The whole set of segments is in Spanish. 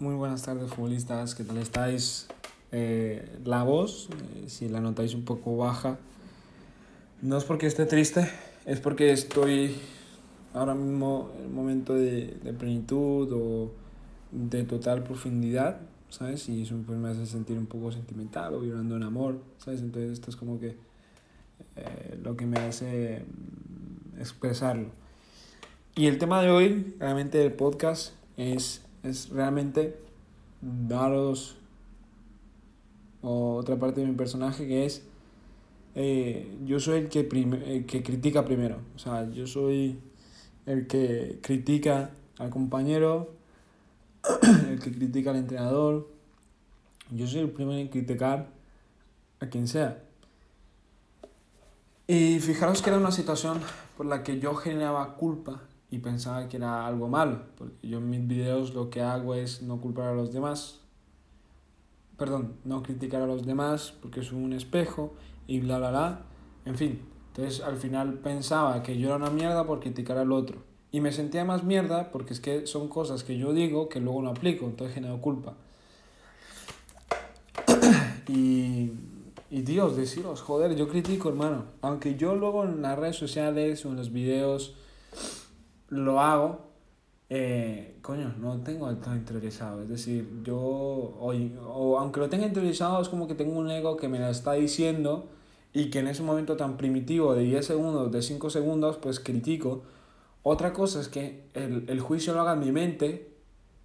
Muy buenas tardes, futbolistas. ¿Qué tal estáis? Eh, la voz, eh, si la notáis un poco baja, no es porque esté triste, es porque estoy ahora mismo en un momento de, de plenitud o de total profundidad, ¿sabes? Y eso pues, me hace sentir un poco sentimental o vibrando en amor, ¿sabes? Entonces esto es como que eh, lo que me hace mm, expresarlo. Y el tema de hoy, realmente del podcast, es es realmente daros otra parte de mi personaje que es eh, yo soy el que, que critica primero. O sea, yo soy el que critica al compañero, el que critica al entrenador. Yo soy el primero en criticar a quien sea. Y fijaros que era una situación por la que yo generaba culpa y pensaba que era algo malo, porque yo en mis videos lo que hago es no culpar a los demás, perdón, no criticar a los demás porque es un espejo y bla bla bla, en fin, entonces al final pensaba que yo era una mierda por criticar al otro. Y me sentía más mierda porque es que son cosas que yo digo que luego no aplico, entonces genero culpa. y, y Dios, deciros, joder, yo critico hermano, aunque yo luego en las redes sociales o en los videos lo hago, eh, coño, no tengo todo interiorizado. Es decir, yo, hoy, o aunque lo tenga interiorizado, es como que tengo un ego que me lo está diciendo y que en ese momento tan primitivo de 10 segundos, de 5 segundos, pues critico. Otra cosa es que el, el juicio lo haga en mi mente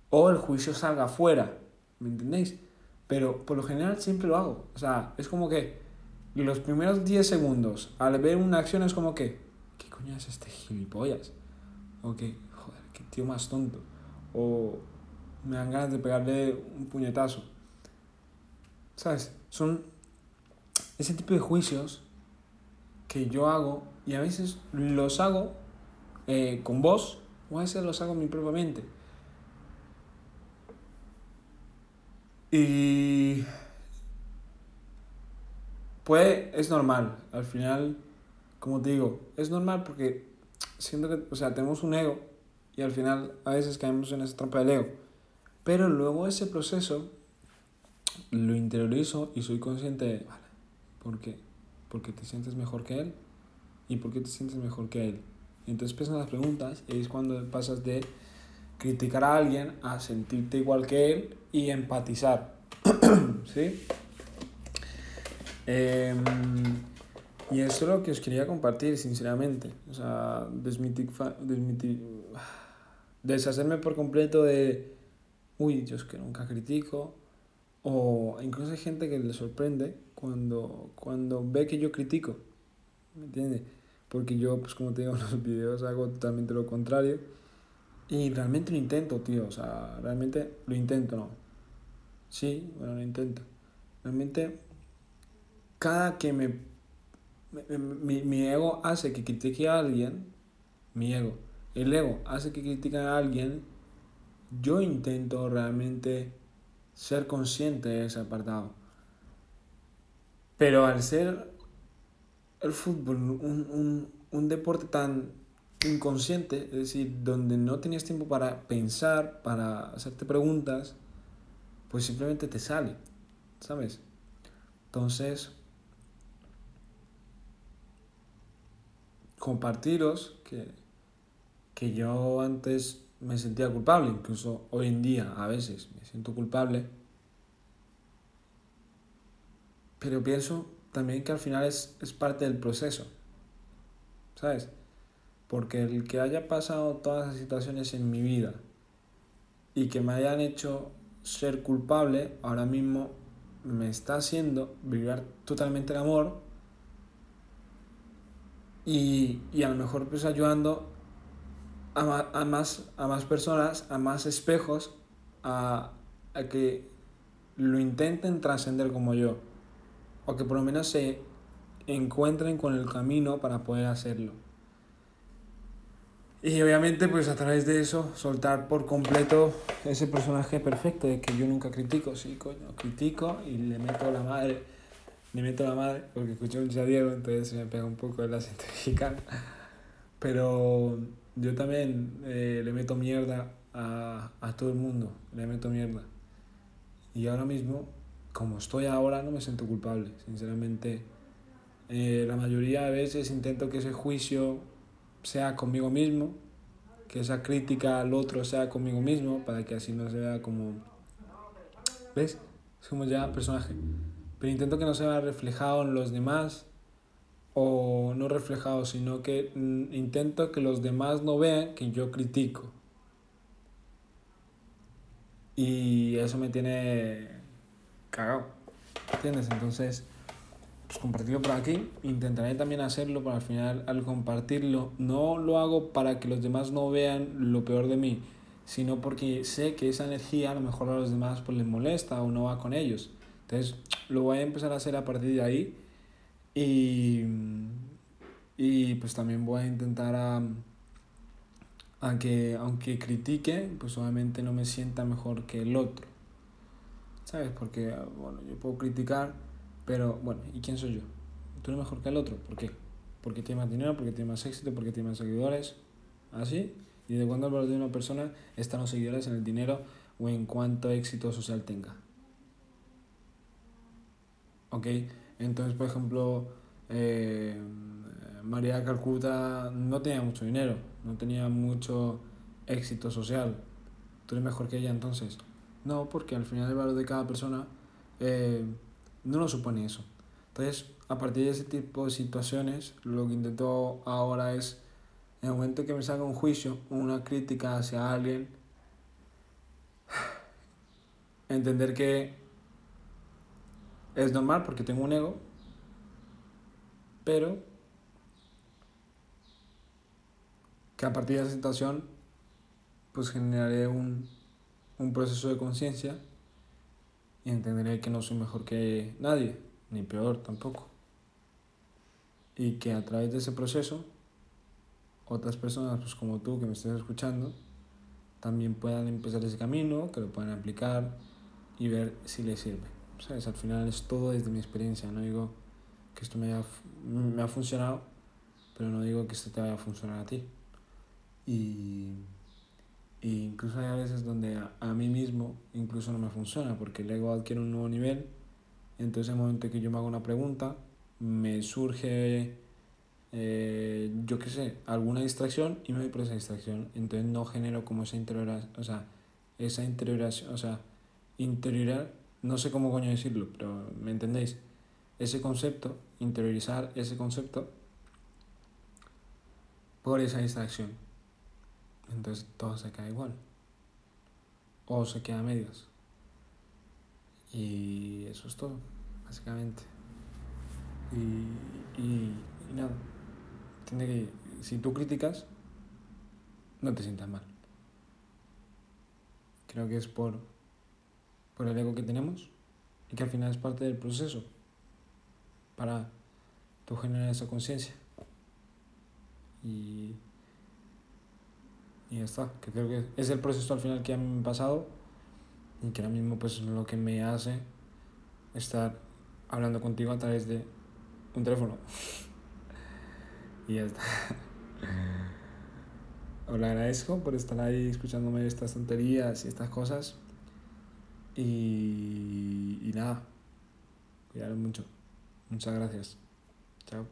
o el juicio salga afuera, ¿me entendéis? Pero por lo general siempre lo hago. O sea, es como que los primeros 10 segundos, al ver una acción, es como que, ¿qué coño es este gilipollas? O que, joder, qué tío más tonto, o me dan ganas de pegarle un puñetazo. ¿Sabes? Son ese tipo de juicios que yo hago y a veces los hago eh, con vos o a veces los hago en mi propia mente. Y pues es normal, al final, como te digo, es normal porque siento que, o sea, tenemos un ego y al final a veces caemos en esa trampa del ego. Pero luego ese proceso lo interiorizo y soy consciente de, vale, ¿por qué? Porque te sientes mejor que él y por qué te sientes mejor que él. Y entonces empiezan las preguntas y es cuando pasas de criticar a alguien a sentirte igual que él y empatizar. ¿Sí? Eh, y eso es lo que os quería compartir, sinceramente. O sea, deshacerme por completo de, uy, yo es que nunca critico. O incluso hay gente que le sorprende cuando, cuando ve que yo critico. ¿Me entiendes? Porque yo, pues como te digo en los videos, hago totalmente lo contrario. Y realmente lo intento, tío. O sea, realmente lo intento, ¿no? Sí, bueno, lo intento. Realmente, cada que me mi, mi ego hace que critique a alguien, mi ego, el ego hace que critique a alguien, yo intento realmente ser consciente de ese apartado. Pero al ser el fútbol un, un, un deporte tan inconsciente, es decir, donde no tenías tiempo para pensar, para hacerte preguntas, pues simplemente te sale, ¿sabes? Entonces, compartiros que, que yo antes me sentía culpable, incluso hoy en día a veces me siento culpable, pero pienso también que al final es, es parte del proceso, ¿sabes? Porque el que haya pasado todas las situaciones en mi vida y que me hayan hecho ser culpable, ahora mismo me está haciendo vibrar totalmente el amor y, y a lo mejor pues ayudando a, a, más, a más personas, a más espejos, a, a que lo intenten trascender como yo, o que por lo menos se encuentren con el camino para poder hacerlo. Y obviamente pues a través de eso soltar por completo ese personaje perfecto de que yo nunca critico, sí, coño, critico y le meto la madre ni meto la madre, porque escuché un Diego, entonces se me pega un poco el acento mexicano. Pero yo también eh, le meto mierda a, a todo el mundo, le meto mierda. Y ahora mismo, como estoy ahora, no me siento culpable, sinceramente. Eh, la mayoría de veces intento que ese juicio sea conmigo mismo, que esa crítica al otro sea conmigo mismo, para que así no se vea como... ¿Ves? Somos ya personaje. Pero intento que no se vea reflejado en los demás, o no reflejado, sino que mm, intento que los demás no vean que yo critico. Y eso me tiene cagado. ¿Entiendes? Entonces, pues compartirlo por aquí. Intentaré también hacerlo, pero al final al compartirlo no lo hago para que los demás no vean lo peor de mí, sino porque sé que esa energía a lo mejor a los demás pues les molesta o no va con ellos. Entonces, lo voy a empezar a hacer a partir de ahí y, y pues también voy a intentar a, a que, aunque critique, pues obviamente no me sienta mejor que el otro. ¿Sabes? Porque, bueno, yo puedo criticar, pero bueno, ¿y quién soy yo? Tú eres mejor que el otro. ¿Por qué? Porque tiene más dinero, porque tiene más éxito, porque tiene más seguidores. ¿Así? ¿Y de cuándo el valor de una persona están los seguidores en el dinero o en cuánto éxito social tenga? ¿Ok? Entonces, por ejemplo, eh, María Calcuta no tenía mucho dinero, no tenía mucho éxito social. ¿Tú eres mejor que ella entonces? No, porque al final el valor de cada persona eh, no lo supone eso. Entonces, a partir de ese tipo de situaciones, lo que intento ahora es, en el momento que me salga un juicio, una crítica hacia alguien, entender que es normal porque tengo un ego, pero que a partir de esa situación pues generaré un, un proceso de conciencia y entenderé que no soy mejor que nadie, ni peor tampoco. Y que a través de ese proceso, otras personas pues como tú que me estés escuchando, también puedan empezar ese camino, que lo puedan aplicar y ver si les sirve. ¿Sabes? Al final es todo desde mi experiencia, no digo que esto me, me ha funcionado, pero no digo que esto te vaya a funcionar a ti. Y, y incluso hay veces donde a, mí mismo incluso no me funciona, porque el ego adquiere un nuevo nivel, entonces en el momento que yo me hago una pregunta, me surge, eh, yo qué sé, alguna distracción y me voy por esa distracción, entonces no genero como esa interioración, o sea, esa interioración, o sea, interiorar, no sé cómo coño decirlo, pero ¿me entendéis? ese concepto, interiorizar ese concepto por esa distracción. Entonces todo se queda igual. O se queda a medias. Y eso es todo, básicamente. Y, y, nada. Tiene que, si tú criticas, no te sientas mal. Creo que es por, por el ego que tenemos y que al final es parte del proceso para tú generar esa conciencia. Y, y ya está, que creo que es el proceso al final que a ha pasado y que ahora mismo pues es lo que me hace estar hablando contigo a través de un teléfono. y ya está. Os lo agradezco por estar ahí escuchándome estas tonterías y estas cosas. Y, y nada, cuidaros mucho. Muchas gracias. Chao.